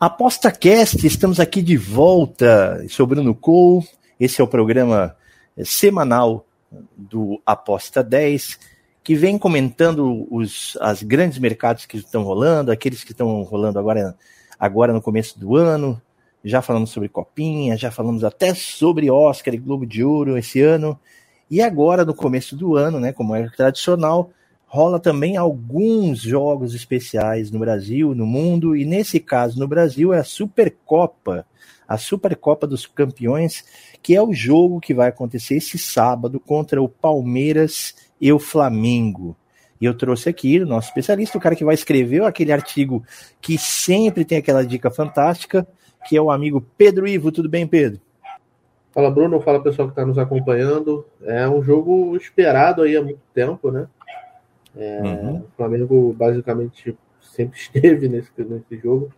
Aposta Cast, estamos aqui de volta. Sou Bruno Cole. Esse é o programa semanal do Aposta 10, que vem comentando os as grandes mercados que estão rolando, aqueles que estão rolando agora, agora no começo do ano. Já falamos sobre Copinha, já falamos até sobre Oscar e Globo de Ouro esse ano. E agora, no começo do ano, né, como é tradicional, rola também alguns jogos especiais no Brasil, no mundo, e nesse caso no Brasil é a Supercopa, a Supercopa dos Campeões, que é o jogo que vai acontecer esse sábado contra o Palmeiras e o Flamengo. E eu trouxe aqui o nosso especialista, o cara que vai escrever aquele artigo que sempre tem aquela dica fantástica, que é o amigo Pedro Ivo. Tudo bem, Pedro? Fala, Bruno. Fala, pessoal que está nos acompanhando. É um jogo esperado aí há muito tempo, né? É, uhum. O Flamengo basicamente sempre esteve nesse, nesse jogo,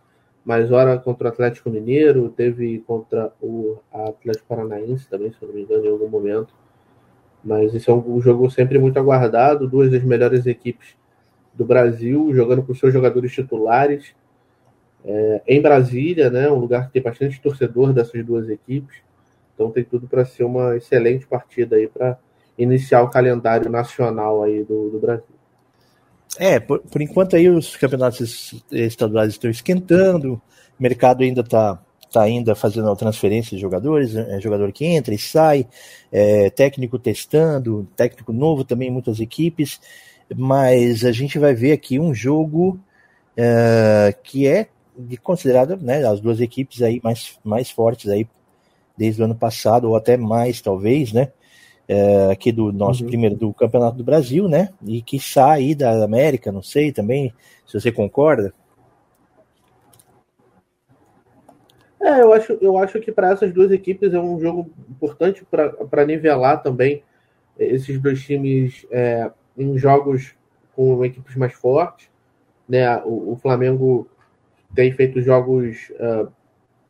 mas ora contra o Atlético Mineiro, teve contra o Atlético Paranaense também, se não me engano, em algum momento. Mas esse é um, um jogo sempre muito aguardado, duas das melhores equipes do Brasil, jogando com seus jogadores titulares. É, em Brasília, né, um lugar que tem bastante torcedor dessas duas equipes. Então tem tudo para ser uma excelente partida aí para iniciar o calendário nacional aí do, do Brasil. É, por, por, enquanto aí os campeonatos estaduais estão esquentando, o mercado ainda está tá ainda fazendo transferência de jogadores, é, jogador que entra e sai, é, técnico testando, técnico novo também muitas equipes, mas a gente vai ver aqui um jogo é, que é considerado né, as duas equipes aí mais, mais fortes aí desde o ano passado, ou até mais talvez, né? É, aqui do nosso uhum. primeiro do Campeonato do Brasil, né? E que sai da América, não sei também, se você concorda. É, eu acho, eu acho que para essas duas equipes é um jogo importante para nivelar também esses dois times é, em jogos com equipes mais fortes. Né? O, o Flamengo tem feito jogos uh,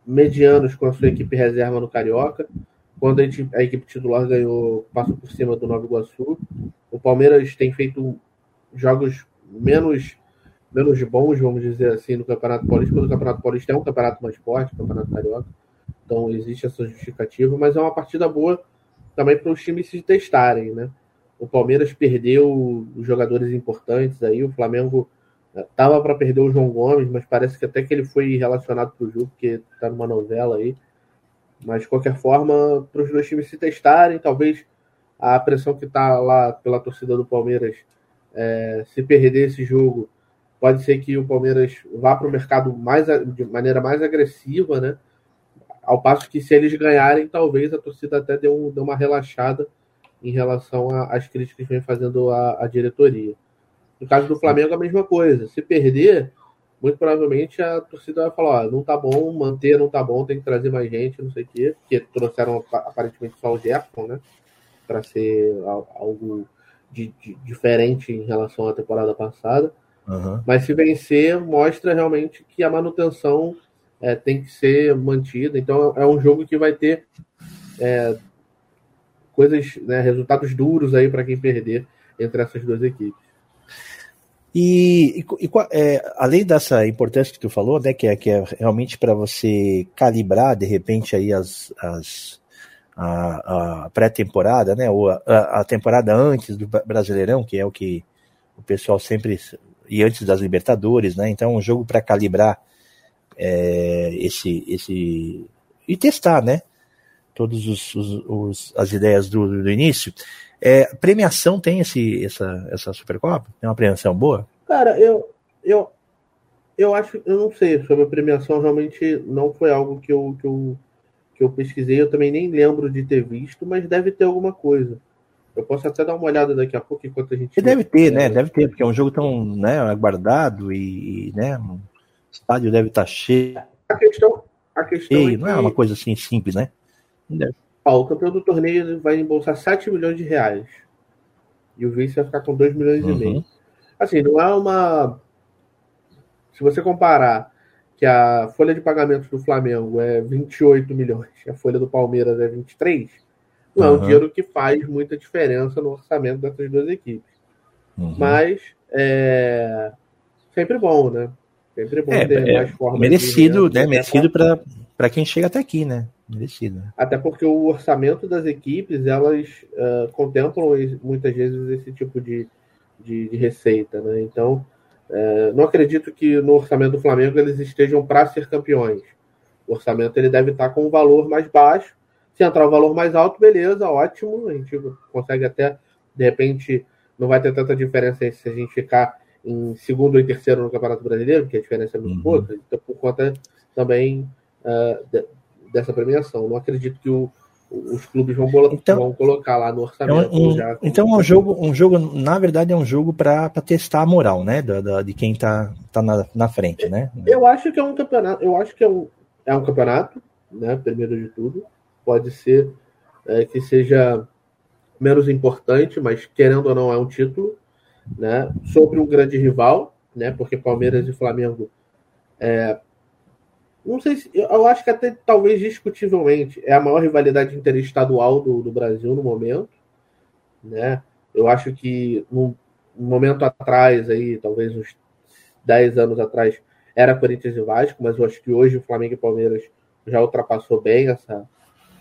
medianos com a sua equipe reserva no Carioca quando a, gente, a, equipe titular ganhou, passou por cima do Nova Iguaçu. O Palmeiras tem feito jogos menos menos bons, vamos dizer assim, no Campeonato Paulista, quando o Campeonato Paulista é um campeonato mais forte, Campeonato Carioca. Então existe essa justificativa, mas é uma partida boa também para os times se testarem, né? O Palmeiras perdeu jogadores importantes aí, o Flamengo estava para perder o João Gomes, mas parece que até que ele foi relacionado para o jogo, porque está numa novela aí. Mas, de qualquer forma, para os dois times se testarem, talvez a pressão que está lá pela torcida do Palmeiras, é, se perder esse jogo, pode ser que o Palmeiras vá para o mercado mais, de maneira mais agressiva, né? Ao passo que, se eles ganharem, talvez a torcida até dê, um, dê uma relaxada em relação às críticas que vem fazendo a, a diretoria. No caso do Flamengo, a mesma coisa. Se perder, muito provavelmente a torcida vai falar, ó, não tá bom, manter não tá bom, tem que trazer mais gente, não sei o quê, porque trouxeram aparentemente só o Jefferson, né? Para ser algo de, de, diferente em relação à temporada passada. Uhum. Mas se vencer, mostra realmente que a manutenção é, tem que ser mantida. Então é um jogo que vai ter é, coisas, né, resultados duros aí para quem perder entre essas duas equipes. E, e, é, além dessa importância que tu falou, né, que é, que é realmente para você calibrar de repente aí as, as a, a pré-temporada, né, ou a, a, temporada antes do Brasileirão, que é o que o pessoal sempre e antes das Libertadores, né, então um jogo para calibrar é, esse esse e testar, né, todos os, os, os as ideias do, do início. É, premiação tem esse, essa, essa Supercopa? Tem uma premiação boa? Cara, eu, eu, eu acho, eu não sei sobre a premiação, realmente não foi algo que eu, que eu, que eu pesquisei, eu também nem lembro de ter visto, mas deve ter alguma coisa. Eu posso até dar uma olhada daqui a pouco enquanto a gente. Deve ter, né? Deve ter, porque é um jogo tão né, aguardado e, né? estádio deve estar tá cheio. A questão, a questão cheio, é não é uma coisa assim simples, né? Ó, o campeão do torneio vai embolsar 7 milhões de reais. E o vice vai ficar com 2 milhões uhum. e meio. Assim, não é uma. Se você comparar que a folha de pagamentos do Flamengo é 28 milhões, a folha do Palmeiras é 23, não uhum. é um dinheiro que faz muita diferença no orçamento dessas duas equipes. Uhum. Mas é sempre bom, né? Sempre bom é, ter é, mais formas. Merecido, de, né? Merecido para quem chega até aqui, né? Até porque o orçamento das equipes, elas uh, contemplam muitas vezes esse tipo de, de, de receita, né? Então, uh, não acredito que no orçamento do Flamengo eles estejam para ser campeões. O orçamento ele deve estar com um valor mais baixo. Se entrar um valor mais alto, beleza, ótimo. A gente consegue até, de repente, não vai ter tanta diferença se a gente ficar em segundo ou terceiro no Campeonato Brasileiro, porque a diferença é muito uhum. pouca, então, por conta também uh, dessa premiação. Não acredito que o, os clubes vão, então, vão, colocar lá no orçamento. É um, já, então é um jogo, um jogo, na verdade, é um jogo para testar a moral, né? Da, da, de quem está tá na, na frente, né? Eu acho que é um campeonato, eu acho que é um, é um campeonato, né? Primeiro de tudo. Pode ser é, que seja menos importante, mas querendo ou não, é um título, né? Sobre um grande rival, né? Porque Palmeiras e Flamengo é, não sei se. Eu acho que até talvez discutivelmente é a maior rivalidade interestadual do, do Brasil no momento. Né? Eu acho que um momento atrás, aí, talvez uns 10 anos atrás, era Corinthians e Vasco, mas eu acho que hoje o Flamengo e Palmeiras já ultrapassou bem essa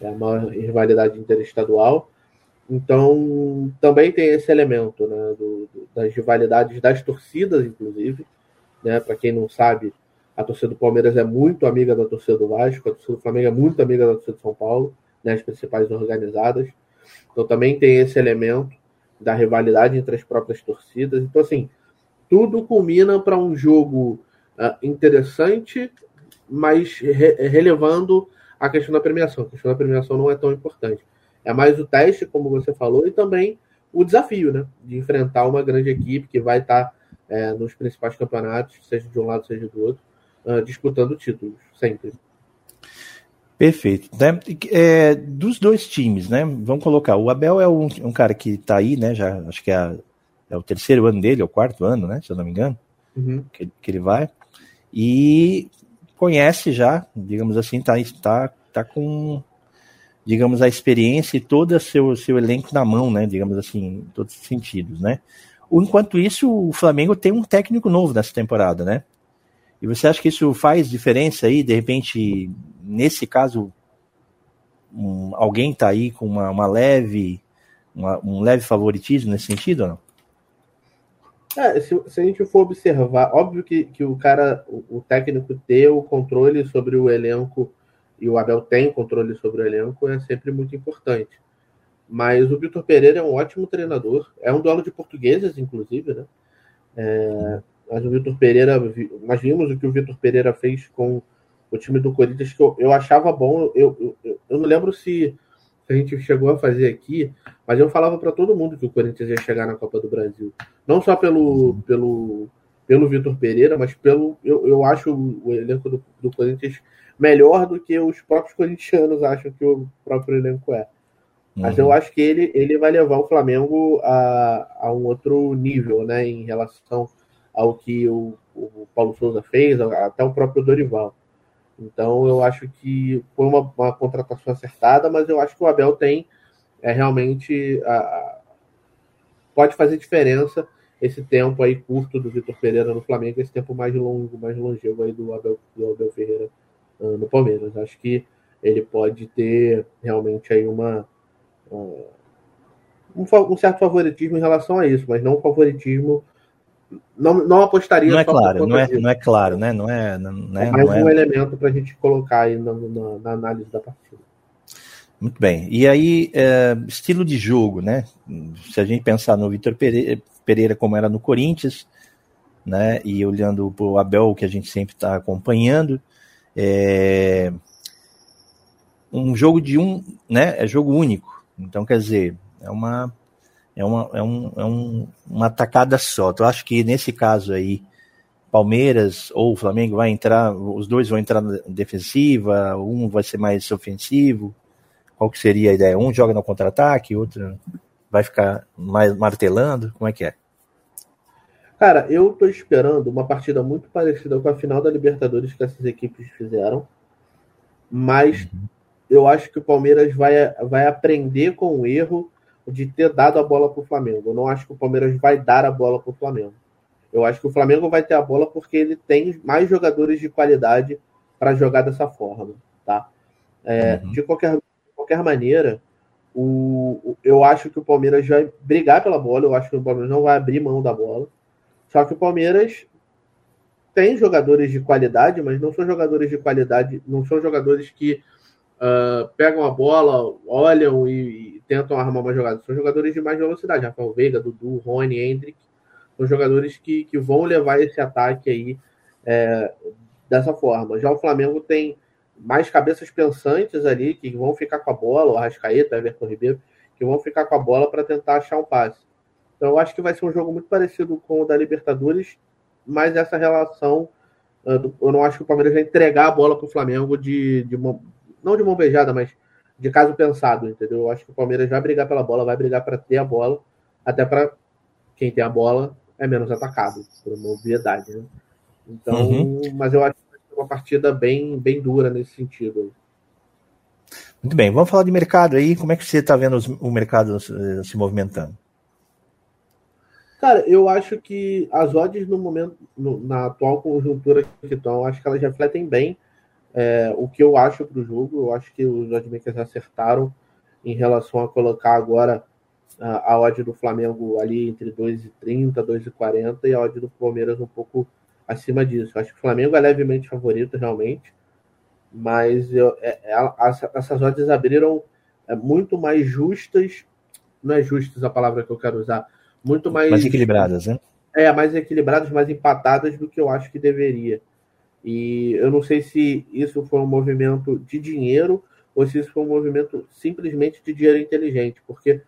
é a maior rivalidade interestadual. Então, também tem esse elemento né, do, do, das rivalidades das torcidas, inclusive. Né, Para quem não sabe, a torcida do Palmeiras é muito amiga da torcida do Vasco, a torcida do Flamengo é muito amiga da torcida de São Paulo, né, as principais organizadas. Então também tem esse elemento da rivalidade entre as próprias torcidas. Então, assim, tudo culmina para um jogo uh, interessante, mas re relevando a questão da premiação. A questão da premiação não é tão importante. É mais o teste, como você falou, e também o desafio, né? De enfrentar uma grande equipe que vai estar é, nos principais campeonatos, seja de um lado, seja do outro uh, disputando títulos, sempre. Perfeito. Né? É, dos dois times, né? Vamos colocar. O Abel é um, um cara que está aí, né? Já acho que é, a, é, o terceiro ano dele, é o quarto ano, né? Se eu não me engano, uhum. que, que, ele vai. E conhece já, digamos assim, tá, tá, tá com, digamos, a experiência e todo o seu, seu elenco na mão, né? Digamos assim, em todos os sentidos, né? Enquanto isso, o Flamengo tem um técnico novo nessa temporada, né? E você acha que isso faz diferença aí? De repente, nesse caso, um, alguém está aí com uma, uma leve, uma, um leve favoritismo nesse sentido ou não? É, se, se, a gente for observar, óbvio que, que o cara, o, o, técnico ter o controle sobre o elenco, e o Abel tem controle sobre o elenco, é sempre muito importante. Mas o Vitor Pereira é um ótimo treinador, é um duelo de portugueses, inclusive, né? É, mas o Vitor Pereira, nós vimos o que o Vitor Pereira fez com o time do Corinthians, que eu, eu achava bom. Eu, eu, eu não lembro se, se a gente chegou a fazer aqui, mas eu falava para todo mundo que o Corinthians ia chegar na Copa do Brasil. Não só pelo, pelo, pelo Vitor Pereira, mas pelo. Eu, eu acho o elenco do, do Corinthians melhor do que os próprios corintianos acham que o próprio elenco é. Mas uhum. eu acho que ele, ele vai levar o Flamengo a, a um outro nível, né, em relação ao que o, o Paulo Souza fez, até o próprio Dorival. Então eu acho que foi uma, uma contratação acertada, mas eu acho que o Abel tem é, realmente a, a, pode fazer diferença esse tempo aí curto do Vitor Pereira no Flamengo, esse tempo mais longo, mais longevo aí do Abel, do Abel Ferreira uh, no Palmeiras. Acho que ele pode ter realmente aí uma uh, um, um, certo favoritismo em relação a isso, mas não um favoritismo não, não apostaria não é claro, não é, não é claro, né? Não é, não, né? é mais não um é... elemento para a gente colocar aí na, na, na, análise da partida. Muito bem. E aí, é, estilo de jogo, né? Se a gente pensar no Vitor Pereira, Pereira como era no Corinthians, né? E olhando para o Abel, que a gente sempre está acompanhando, é um jogo de um, né? É jogo único. Então, quer dizer, é uma é uma, é um, é um, uma tacada só. Então, eu acho que nesse caso aí, Palmeiras ou Flamengo vai entrar, os dois vão entrar na defensiva, um vai ser mais ofensivo? Qual que seria a ideia? Um joga no contra-ataque, outro vai ficar mais martelando? Como é que é? Cara, eu tô esperando uma partida muito parecida com a final da Libertadores que essas equipes fizeram, mas uhum. eu acho que o Palmeiras vai, vai aprender com o erro de ter dado a bola para o Flamengo. Eu não acho que o Palmeiras vai dar a bola para o Flamengo. Eu acho que o Flamengo vai ter a bola porque ele tem mais jogadores de qualidade para jogar dessa forma, tá? É, uhum. De qualquer, de qualquer maneira, o, eu acho que o Palmeiras vai brigar pela bola. Eu acho que o Palmeiras não vai abrir mão da bola. Só que o Palmeiras tem jogadores de qualidade, mas não são jogadores de qualidade, não são jogadores que uh, pegam a bola, olham e, e, tentam armar uma jogada. São jogadores de mais velocidade. Rafael Veiga, Dudu, Rony, Hendrick são jogadores que, que vão levar esse ataque aí é, dessa forma. Já o Flamengo tem mais cabeças pensantes ali, que vão ficar com a bola, o Arrascaeta, Everton Ribeiro, que vão ficar com a bola para tentar achar um passe. Então eu acho que vai ser um jogo muito parecido com o da Libertadores, mas essa relação, eu não acho que o Palmeiras vai entregar a bola para o Flamengo de, de não de mão beijada, mas de caso pensado, entendeu? Eu acho que o Palmeiras vai brigar pela bola, vai brigar para ter a bola, até para quem tem a bola é menos atacado, por uma obviedade, né? Então, uhum. mas eu acho que vai ser uma partida bem, bem dura nesse sentido. Muito bem, vamos falar de mercado aí. Como é que você está vendo os, o mercado se, se movimentando? Cara, eu acho que as odds no momento, no, na atual conjuntura que estão, acho que elas refletem bem é, o que eu acho para o jogo. Eu acho que os oddmakers acertaram em relação a colocar agora a, a odd do Flamengo ali entre 2,30, 2,40 e a odd do Palmeiras um pouco acima disso. Eu acho que o Flamengo é levemente favorito, realmente, mas eu, é, é, essas odds abriram é, muito mais justas, não é justas a palavra que eu quero usar, muito mais. Mais equilibradas, né? É, mais equilibradas, mais empatadas do que eu acho que deveria. E eu não sei se isso foi um movimento de dinheiro ou se isso foi um movimento simplesmente de dinheiro inteligente, porque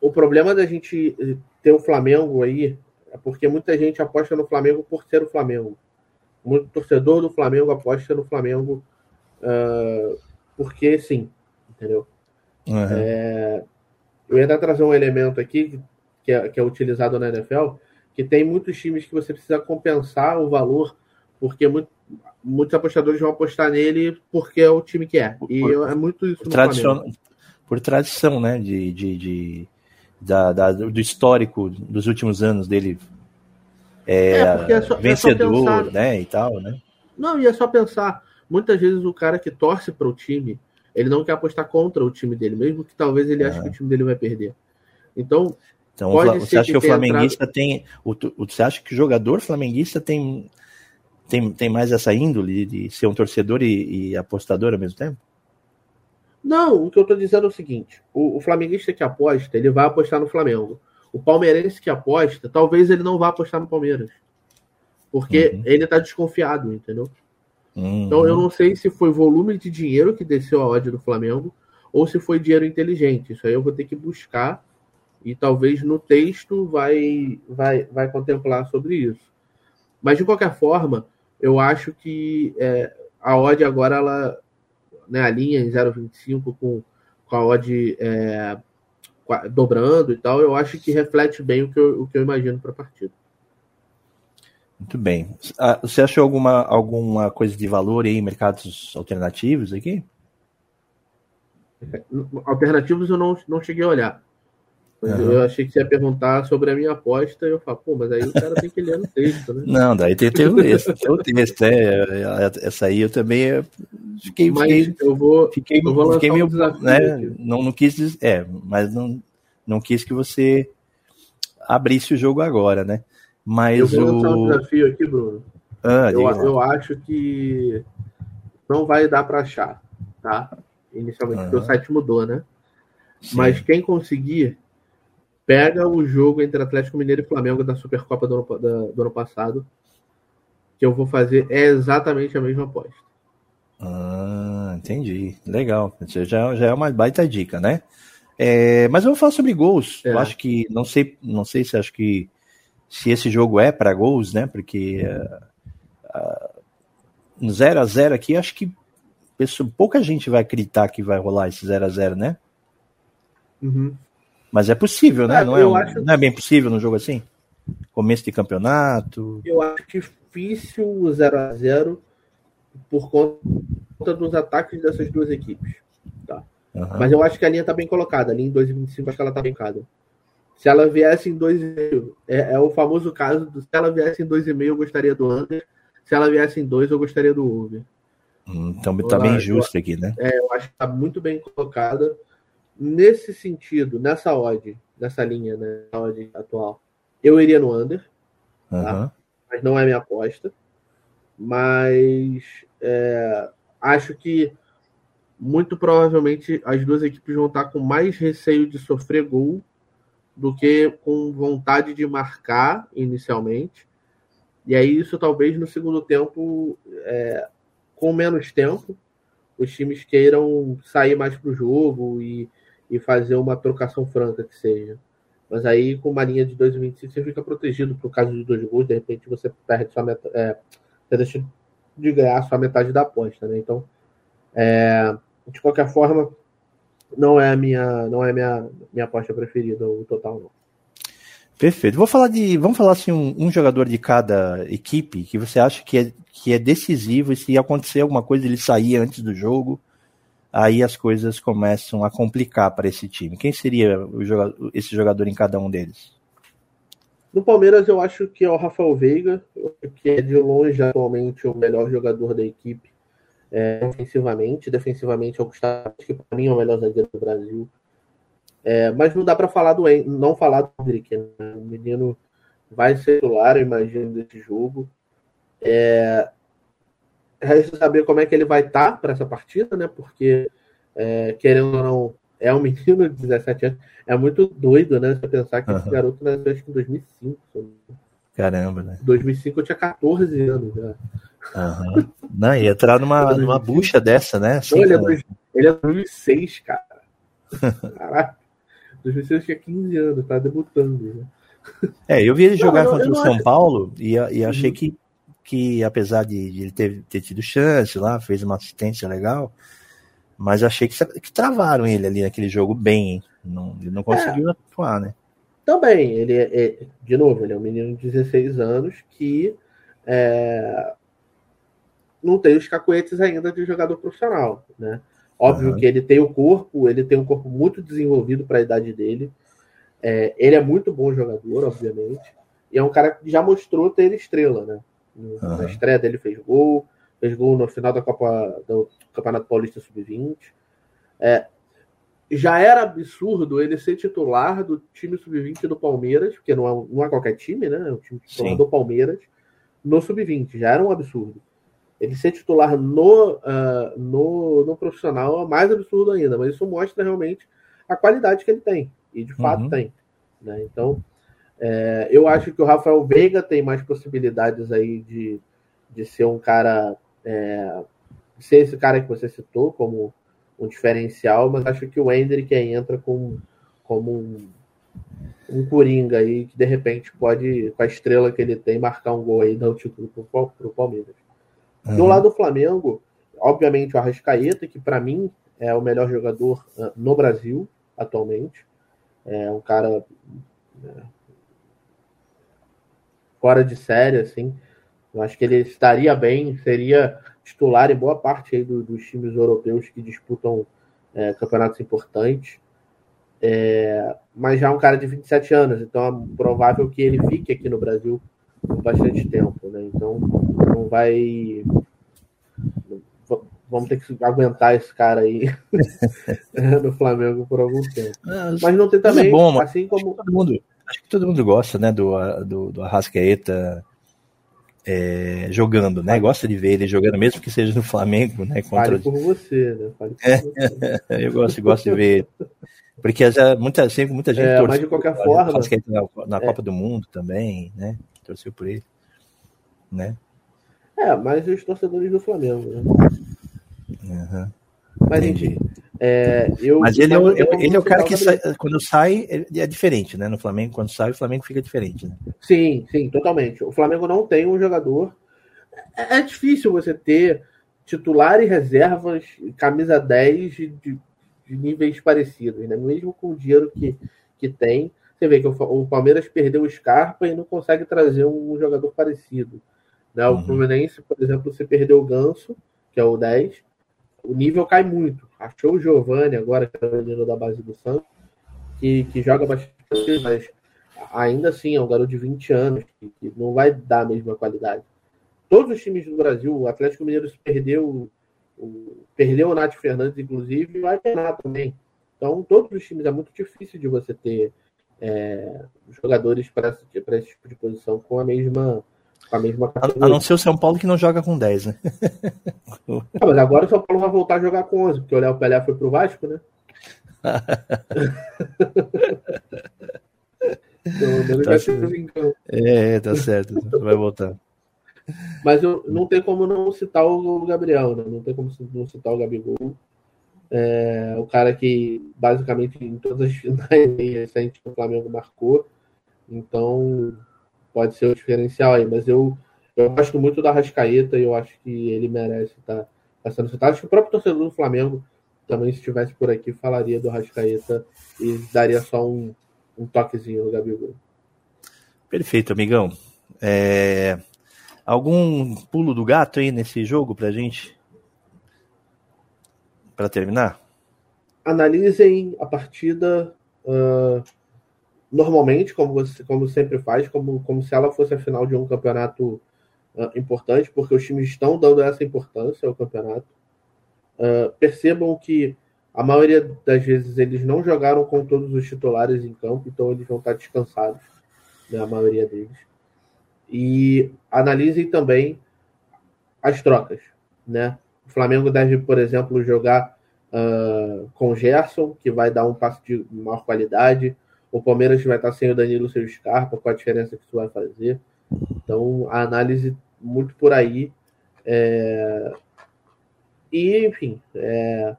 o problema da gente ter o Flamengo aí é porque muita gente aposta no Flamengo por ser o Flamengo. Muito torcedor do Flamengo aposta no Flamengo uh, porque sim, entendeu? Uhum. É, eu ia até trazer um elemento aqui que é, que é utilizado na NFL, que tem muitos times que você precisa compensar o valor, porque muito, muitos apostadores vão apostar nele porque é o time que é. E por, é muito isso. Por, tradicion, por tradição, né? de, de, de da, da, do histórico dos últimos anos dele é, é, é só, vencedor, é pensar, né, e tal, né? Não, e é só pensar, muitas vezes o cara que torce para o time, ele não quer apostar contra o time dele, mesmo que talvez ele ache que o time dele vai perder. Então, então você acha que, que o flamenguista entrado... tem, o, você acha que o jogador flamenguista tem tem, tem mais essa índole de ser um torcedor e, e apostador ao mesmo tempo? Não, o que eu estou dizendo é o seguinte: o, o, flamenguista que aposta, ele vai apostar no Flamengo. O palmeirense que aposta, talvez ele não vá apostar no Palmeiras. Porque uhum. ele está desconfiado, entendeu? Uhum. Então eu não sei se foi volume de dinheiro que desceu a odd do Flamengo ou se foi dinheiro inteligente. Isso aí eu vou ter que buscar e talvez no texto vai, vai, vai contemplar sobre isso. Mas de qualquer forma, eu acho que é, a odd agora ela né, a linha em 0,25 com, com a odd é, dobrando e tal, eu acho que reflete bem o que eu, o que eu imagino para a partida. Muito bem. Ah, você achou alguma, alguma coisa de valor aí em mercados alternativos aqui? Alternativos eu não, não cheguei a olhar. Uhum. Eu achei que você ia perguntar sobre a minha aposta, e eu falo, pô, mas aí o cara tem que ler no texto, né? Não, daí tem, tem o texto, tem o texto, é, é, essa aí eu também fiquei, mas fiquei, eu vou, fiquei, eu vou fiquei meio, um né, não, não quis, é, mas não, não quis que você abrisse o jogo agora, né? Mas eu vou lançar o... um desafio aqui, Bruno. Ah, eu, eu acho que não vai dar para achar, tá? Inicialmente, uhum. porque o site mudou, né? Sim. Mas quem conseguir Pega o jogo entre Atlético Mineiro e Flamengo da Supercopa do ano, da, do ano passado, que eu vou fazer é exatamente a mesma aposta. Ah, entendi. Legal. Já, já é uma baita dica, né? É, mas eu vou falar sobre gols. É. Eu acho que não sei, não sei se acho que se esse jogo é para gols, né? Porque uh, no 0 a 0 aqui, acho que pouca gente vai acreditar que vai rolar esse 0 a 0 né? Uhum. Mas é possível, né? É, não, é um, acho... não é bem possível num jogo assim? Começo de campeonato. Eu acho difícil o 0 a 0 por conta dos ataques dessas duas equipes. Tá? Uhum. Mas eu acho que a linha tá bem colocada. A linha em 2,25 acho que ela tá bem colocada. Se ela viesse em 2,5, é, é o famoso caso do se ela viesse em 2,5, eu gostaria do under. Se ela viesse em 2, eu gostaria do over. Hum, então tá bem justo aqui, né? É, eu acho que tá muito bem colocada. Nesse sentido, nessa odd, nessa linha, né, odd atual, eu iria no under. Uhum. Tá? Mas não é minha aposta. Mas é, acho que muito provavelmente as duas equipes vão estar com mais receio de sofrer gol do que com vontade de marcar inicialmente. E aí, isso talvez no segundo tempo, é, com menos tempo, os times queiram sair mais para o jogo e, e fazer uma trocação franca que seja. Mas aí, com uma linha de 2,25, você fica protegido por caso de dois gols, de repente você perde sua meta, é, você deixa de ganhar sua metade da aposta, né? Então, é, de qualquer forma, não é a minha, não é minha, minha aposta preferida, o total não. Perfeito. Vou falar de, vamos falar assim um, um, jogador de cada equipe que você acha que é, que é decisivo e se acontecer alguma coisa ele sair antes do jogo, aí as coisas começam a complicar para esse time. Quem seria jogador, esse jogador em cada um deles? No Palmeiras eu acho que é o Rafael Veiga, que é de longe atualmente o melhor jogador da equipe é, ofensivamente, defensivamente é o Gustavo, que para mim é o melhor zagueiro do Brasil. É, mas não dá para falar do não falar do Hendrick, né? O menino vai ser titular, eu imagino, desse jogo. É, resta saber como é que ele vai estar tá para essa partida, né? Porque, é, querendo ou não, é um menino de 17 anos. É muito doido, né? Você pensar que uhum. esse garoto nasceu acho que em 2005. Caramba, né? 2005 eu tinha 14 anos já. Uhum. Não, ia entrar numa, numa bucha dessa, né? Assim, ele, é dois, ele é 2006, cara. Caraca. 2006 tinha 15 anos, tá debutando. Né? É, eu vi ele jogar não, contra o São acho... Paulo e, e achei que, que, apesar de, de ele ter, ter tido chance lá, fez uma assistência legal, mas achei que, que travaram ele ali naquele jogo bem. Não, ele não conseguiu é. atuar, né? Também, ele é, é, de novo, ele é um menino de 16 anos que é, não tem os cacuetes ainda de jogador profissional, né? Óbvio uhum. que ele tem o corpo, ele tem um corpo muito desenvolvido para a idade dele. É, ele é muito bom jogador, obviamente. E é um cara que já mostrou ter estrela, né? Uhum. Na estreia dele fez gol, fez gol no final da Copa do Campeonato Paulista Sub-20. É, já era absurdo ele ser titular do time sub-20 do Palmeiras, porque não é, não é qualquer time, né? É um time titular do Palmeiras, no sub-20. Já era um absurdo. Ele ser titular no, uh, no, no profissional é mais absurdo ainda, mas isso mostra realmente a qualidade que ele tem. E de fato uhum. tem. Né? Então, é, eu acho que o Rafael Veiga tem mais possibilidades aí de, de ser um cara. É, ser esse cara que você citou como um diferencial, mas acho que o Hendrick entra com, como um, um coringa aí que de repente pode, com a estrela que ele tem, marcar um gol aí e dar o título para o Palmeiras. Uhum. Do lado do Flamengo, obviamente o Arrascaeta, que para mim é o melhor jogador uh, no Brasil atualmente. É um cara fora de série, assim. Eu acho que ele estaria bem, seria titular em boa parte do, dos times europeus que disputam é, campeonatos importantes. É, mas já é um cara de 27 anos, então é provável que ele fique aqui no Brasil por bastante tempo, né? Então não vai. Vamos ter que aguentar esse cara aí no Flamengo por algum tempo. Mas não tem também, é bom, assim como. Todo mundo, acho que todo mundo gosta, né, do, do, do Arrascaeta é, jogando, né? Gosta de ver ele jogando, mesmo que seja no Flamengo, né? Contra... Fale por você, né? Por é, você. eu gosto, gosto de ver. Porque já, muita, sempre muita gente é, mas de qualquer forma. Na, na é. Copa do Mundo também, né? Torceu por ele. Né? É, mas os torcedores do Flamengo, né? Uhum. Mas enfim. É, eu, mas ele é o, ele é o cara que sai, quando sai é diferente, né? No Flamengo, quando sai, o Flamengo fica diferente. Né? Sim, sim, totalmente. O Flamengo não tem um jogador. É, é difícil você ter titular e reservas, camisa 10 de, de, níveis parecidos, né? Mesmo com o dinheiro que, que tem. Você vê que o, o Palmeiras perdeu o Scarpa e não consegue trazer um, jogador parecido. Né? O uhum. Fluminense, por exemplo, você perdeu o Ganso, que é o 10, o nível cai muito. Achou o Giovanni agora, que é o menino da base do Santos, que, que joga bastante, mas ainda assim é um garoto de 20 anos, que, que, não vai dar a mesma qualidade. Todos os times do Brasil, o Atlético Mineiro se perdeu, o, perdeu o Nath Fernandes, inclusive, e vai penar também. Então, todos os times é muito difícil de você ter é, jogadores para esse, esse tipo de posição com a mesma a mesma A não ser o São Paulo que não joga com 10, né? ah, mas agora o São Paulo vai voltar a jogar com 11, porque o Léo Pelé foi pro Vasco, né? então, tá certo. É, tá certo. Vai voltar. Mas eu, não tem como não citar o Gabriel, né? Não tem como não citar o Gabigol. É, o cara que basicamente em todas as finais recentes o Flamengo marcou. Então, pode ser o diferencial aí, mas eu, eu gosto muito da Rascaeta e eu acho que ele merece estar tá, sendo citado. Acho que o próprio torcedor do Flamengo também, se estivesse por aqui, falaria do Rascaeta e daria só um, um toquezinho no Gabigol. Perfeito, amigão. É... Algum pulo do gato aí nesse jogo pra gente? Para terminar? Analisem a partida uh, normalmente, como você como sempre faz, como, como se ela fosse a final de um campeonato uh, importante, porque os times estão dando essa importância ao campeonato. Uh, percebam que a maioria das vezes eles não jogaram com todos os titulares em campo, então eles vão estar descansados, né, a maioria deles. E analisem também as trocas, né? O Flamengo deve, por exemplo, jogar uh, com Gerson, que vai dar um passo de maior qualidade. O Palmeiras vai estar sem o Danilo, sem o Scarpa, qual a diferença que isso vai fazer. Então, a análise muito por aí. É... E, enfim, é...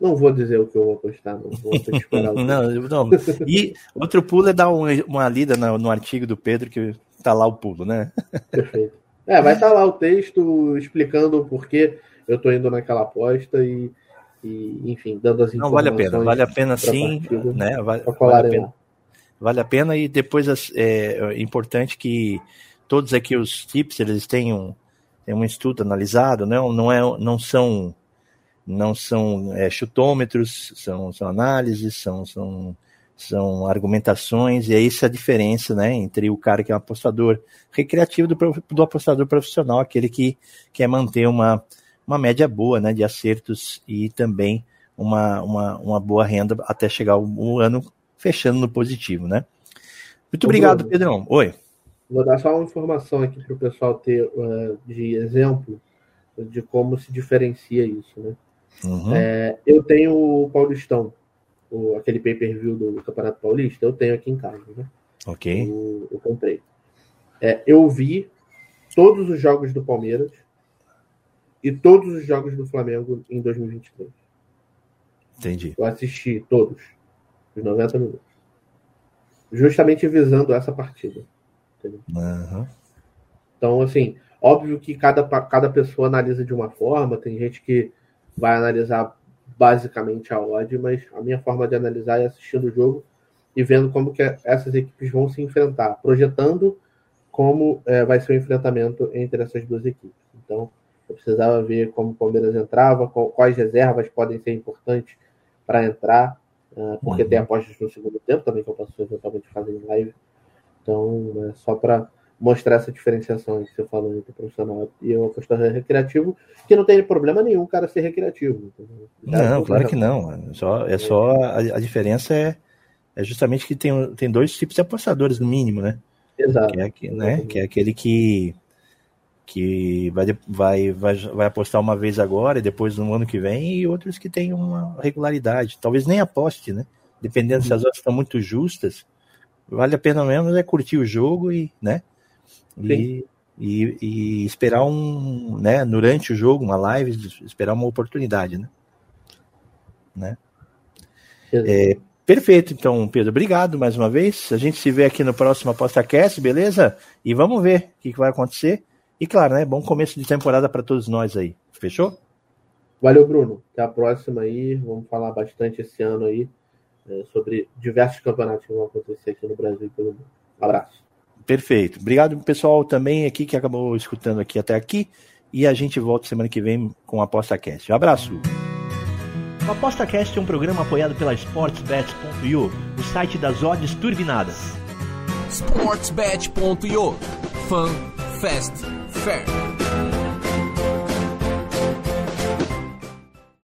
não vou dizer o que eu vou apostar, não vou não, não. E outro pulo é dar um, uma lida no, no, artigo do Pedro, que tá lá o pulo, né? Perfeito. É, vai estar tá lá o texto explicando o porquê eu tô indo naquela aposta e e, enfim, dando as informações. Não, vale a pena, vale a pena sim, né? Vale, vale, a pena. Vale a pena e depois é, é importante que todos aqui os tips eles tenham, tenham um estudo analisado, né? não, é, não são não são é, chutômetros, são, são análises, são, são, são argumentações, e é essa a diferença né, entre o cara que é um apostador recreativo do, do apostador profissional, aquele que quer manter uma, uma média boa né, de acertos e também uma, uma, uma boa renda até chegar o, o ano fechando no positivo, né? Muito Ô, obrigado, Bruno, Pedrão. Oi. Vou dar só uma informação aqui para o pessoal ter uh, de exemplo de como se diferencia isso, né? Uhum. É, eu tenho o Paulistão, o, aquele pay-per-view do Campeonato Paulista, eu tenho aqui em casa, né? Ok. Eu, eu comprei. É, eu vi todos os jogos do Palmeiras e todos os jogos do Flamengo em 2023. Entendi. Eu assisti todos, os 90 minutos. Justamente visando essa partida. Uhum. Então, assim, óbvio que cada, cada pessoa analisa de uma forma, tem gente que vai analisar basicamente a odd, mas a minha forma de analisar é assistindo o jogo e vendo como que essas equipes vão se enfrentar, projetando como é, vai ser o enfrentamento entre essas duas equipes. Então, eu precisava ver como o Palmeiras entrava, quais reservas podem ser importantes para entrar, uh, porque uhum. tem apostas no segundo tempo também que eu posso eventualmente fazer em live. Então, é só para mostrar essa diferenciação que você falou entre profissional e o apostador recreativo, que não tem problema nenhum o cara ser recreativo. Não, claro que não. É só, é só a, a diferença é, é justamente que tem, tem dois tipos de apostadores, no mínimo, né? Exato. Que é, né? que é aquele que que vai, vai, vai, vai apostar uma vez agora e depois no ano que vem, e outros que têm uma regularidade. Talvez nem aposte, né? Dependendo uhum. se as odds estão muito justas, vale a pena mesmo é curtir o jogo e, né? E, e, e, esperar um, né, durante o jogo, uma live, esperar uma oportunidade, né? né? É, perfeito, então, Pedro, obrigado mais uma vez. A gente se vê aqui no próximo ApostaCast, beleza? E vamos ver o que, que vai acontecer. E claro, né? Bom começo de temporada para todos nós aí. Fechou? Valeu, Bruno. Até a próxima aí. Vamos falar bastante esse ano aí é, sobre diversos campeonatos que vão acontecer aqui no Brasil e pelo mundo. Um abraço. Perfeito. Obrigado, pessoal, também aqui que acabou escutando aqui até aqui. E a gente volta semana que vem com o ApostaCast. Um abraço. O ApostaCast é um programa apoiado pela SportsBet.io, o site das odds turbinadas. SportsBet.io Fun, Fast, Fair.